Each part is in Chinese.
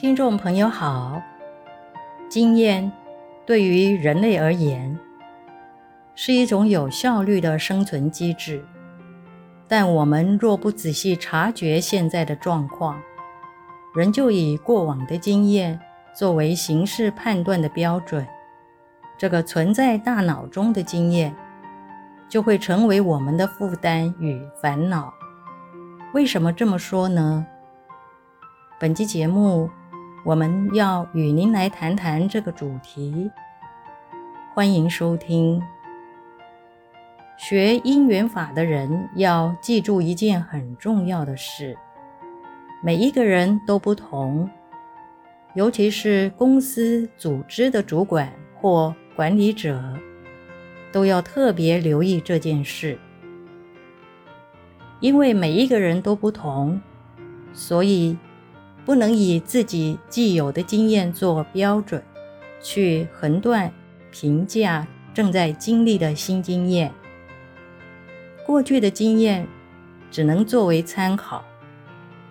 听众朋友好，经验对于人类而言是一种有效率的生存机制，但我们若不仔细察觉现在的状况，仍旧以过往的经验作为行事判断的标准，这个存在大脑中的经验就会成为我们的负担与烦恼。为什么这么说呢？本期节目，我们要与您来谈谈这个主题，欢迎收听。学因缘法的人要记住一件很重要的事：每一个人都不同，尤其是公司组织的主管或管理者，都要特别留意这件事。因为每一个人都不同，所以，不能以自己既有的经验做标准，去横断、评价正在经历的新经验。过去的经验只能作为参考，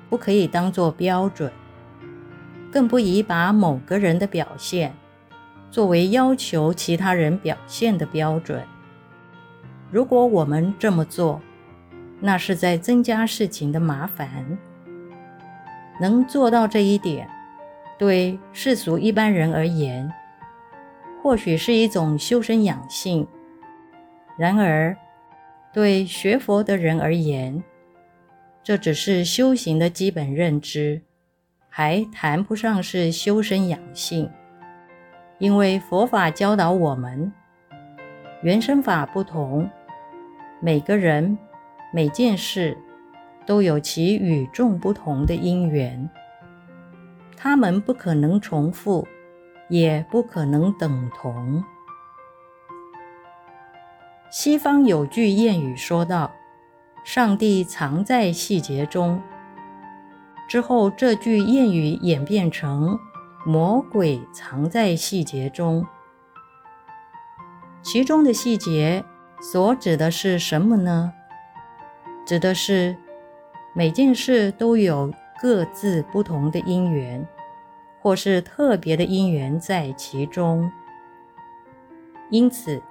不可以当作标准，更不宜把某个人的表现作为要求其他人表现的标准。如果我们这么做，那是在增加事情的麻烦。能做到这一点，对世俗一般人而言，或许是一种修身养性；然而，对学佛的人而言，这只是修行的基本认知，还谈不上是修身养性。因为佛法教导我们，缘生法不同，每个人、每件事。都有其与众不同的因缘，他们不可能重复，也不可能等同。西方有句谚语说道：“上帝藏在细节中。”之后，这句谚语演变成“魔鬼藏在细节中”。其中的细节所指的是什么呢？指的是。每件事都有各自不同的因缘，或是特别的因缘在其中。因此，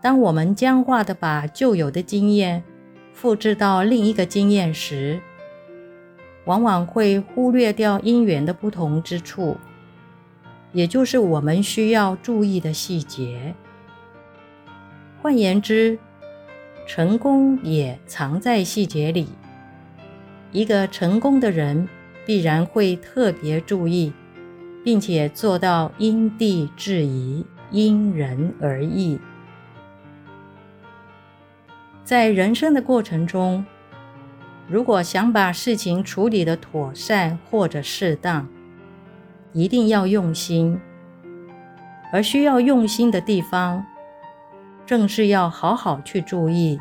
当我们僵化的把旧有的经验复制到另一个经验时，往往会忽略掉因缘的不同之处，也就是我们需要注意的细节。换言之，成功也藏在细节里。一个成功的人必然会特别注意，并且做到因地制宜、因人而异。在人生的过程中，如果想把事情处理得妥善或者适当，一定要用心。而需要用心的地方，正是要好好去注意。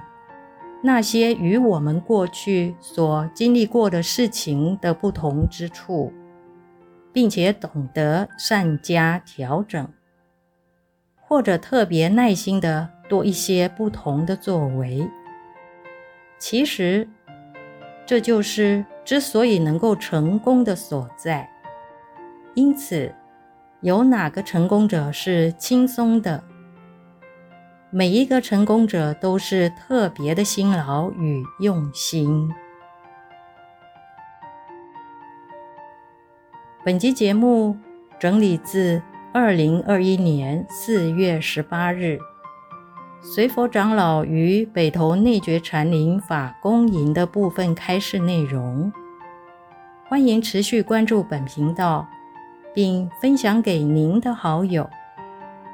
那些与我们过去所经历过的事情的不同之处，并且懂得善加调整，或者特别耐心地多一些不同的作为。其实，这就是之所以能够成功的所在。因此，有哪个成功者是轻松的？每一个成功者都是特别的辛劳与用心。本集节目整理自二零二一年四月十八日，随佛长老于北投内觉禅林法公营的部分开示内容。欢迎持续关注本频道，并分享给您的好友。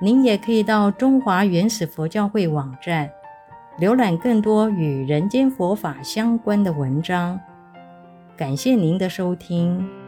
您也可以到中华原始佛教会网站，浏览更多与人间佛法相关的文章。感谢您的收听。